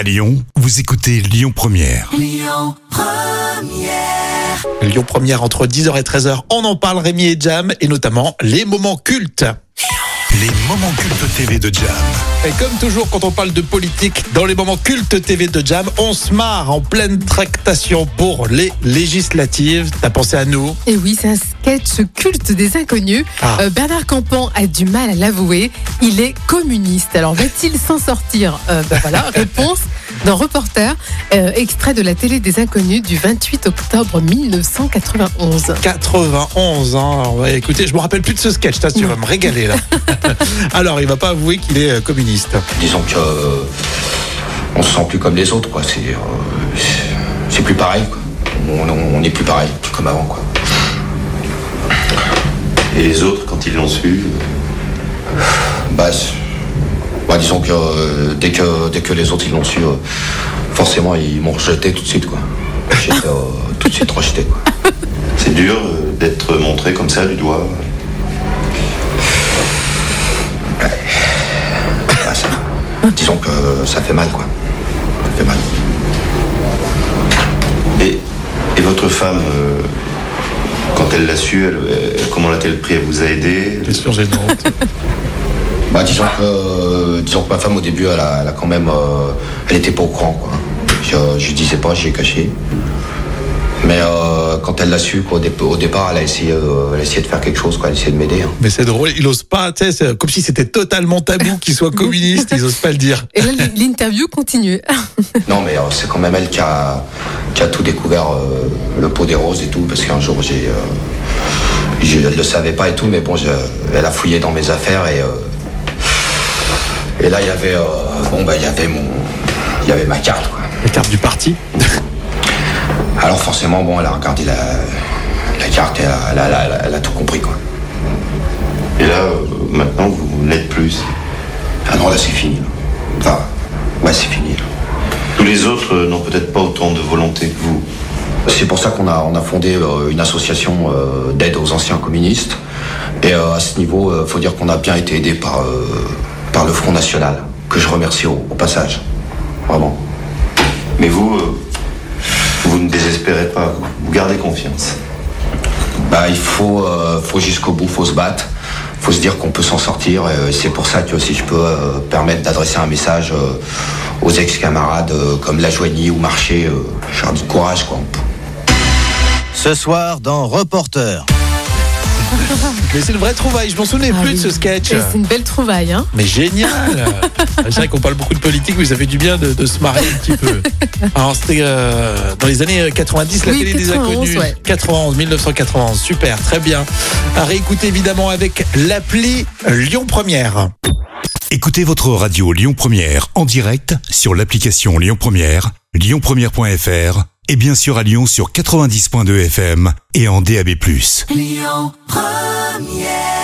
À Lyon, vous écoutez Lyon Première. Lyon Première entre 10h et 13h, on en parle Rémi et Jam et notamment les moments cultes. Les moments cultes TV de Jam. Et comme toujours quand on parle de politique dans les moments cultes TV de Jam, on se marre en pleine tractation pour les législatives. T'as pensé à nous? Et oui, c'est un sketch culte des inconnus. Ah. Euh, Bernard Campan a du mal à l'avouer. Il est communiste. Alors va-t-il s'en sortir? Euh, ben voilà, réponse d'un reporter, euh, extrait de la télé des inconnus du 28 octobre 1991. 91 ans. Alors, ouais, écoutez, je me rappelle plus de ce sketch, tu vas me régaler là. Alors, il va pas avouer qu'il est euh, communiste. Disons que euh, on se sent plus comme les autres, quoi. C'est euh, c'est plus pareil, quoi. On n'est plus pareil, plus comme avant, quoi. Et les autres, quand ils l'ont su, Bah, bah, disons que euh, dès que dès que les autres ils l'ont su, euh, forcément ils m'ont rejeté tout de suite, quoi. J'étais euh, tout de suite rejeté, quoi. c'est dur euh, d'être montré comme ça du doigt. Bah, ça- disons que ça fait mal, quoi. Ça fait mal. Et, et votre femme, euh, quand elle l'a su, elle- elle- comment l'a-t-elle pris? Elle vous a aidé? Question gênante. Bah, disons que, euh, disons que ma femme au début, elle a, elle a quand même, euh, elle était pas au courant, quoi. Je, je lui disais pas, j'ai caché. Mais euh, quand elle l'a su, quoi, au, dé- au départ, elle a essayé, euh, elle a essayé de faire quelque chose, quoi. Elle a essayé de m'aider. hein. Mais c'est drôle, il ose pas, tu sais, c'est comme si c'était totalement tabou qu'il soit communiste, ils osent pas le dire. Et là, l'interview continue. Non, mais euh, c'est quand même elle qui a, qui a tout découvert, euh, le pot des roses et tout, parce qu'un jour, j'ai, euh, je ne le savais pas et tout, mais bon, je- elle a fouillé dans mes affaires et, euh, et là, il y avait, euh, bon, bah, il y avait mon, il y avait ma carte, quoi. La carte du parti. Alors forcément, bon, elle a regardé la, la carte et elle a, elle a- elle a- elle a tout compris, quoi. Et là, euh, maintenant, vous n'êtes plus. Ah non, là, c'est fini. là. Enfin, ouais, c'est fini. là. Tous les autres euh, n'ont peut-être pas autant de volonté que vous. C'est pour ça qu'on a, on a fondé euh, une association euh, d'aide aux anciens communistes. Et euh, à ce niveau, il faut dire qu'on a bien été aidé par, euh, par le Front National, que je remercie au, au passage. Vraiment. Mais vous, euh, vous ne désespérez pas, vous gardez confiance. Bah, il faut, euh, faut jusqu'au bout, faut se battre, faut se dire qu'on peut s'en sortir. Et c'est pour ça que si je peux euh, permettre d'adresser un message euh, aux ex-camarades euh, comme Lajoigny ou Marché, euh, je leur dis courage, quoi. Ce soir dans Reporter. Mais c'est une vraie trouvaille, je m'en souvenais Ah plus oui. de ce sketch. Et C'est une belle trouvaille. Hein Mais génial C'est vrai qu'on parle beaucoup de politique, mais ça fait du bien de, de se marrer un petit peu. Alors c'était euh, dans les années 90, la Oui, télé des 91, inconnus. ouais. 91, 1991, super, très bien. À réécouter évidemment avec l'appli Lyon Première. Écoutez votre radio Lyon Première en direct sur l'application Lyon Première, lyonpremière.fr et bien sûr à Lyon sur 90.2 FM et en DAB+. Première. yeah.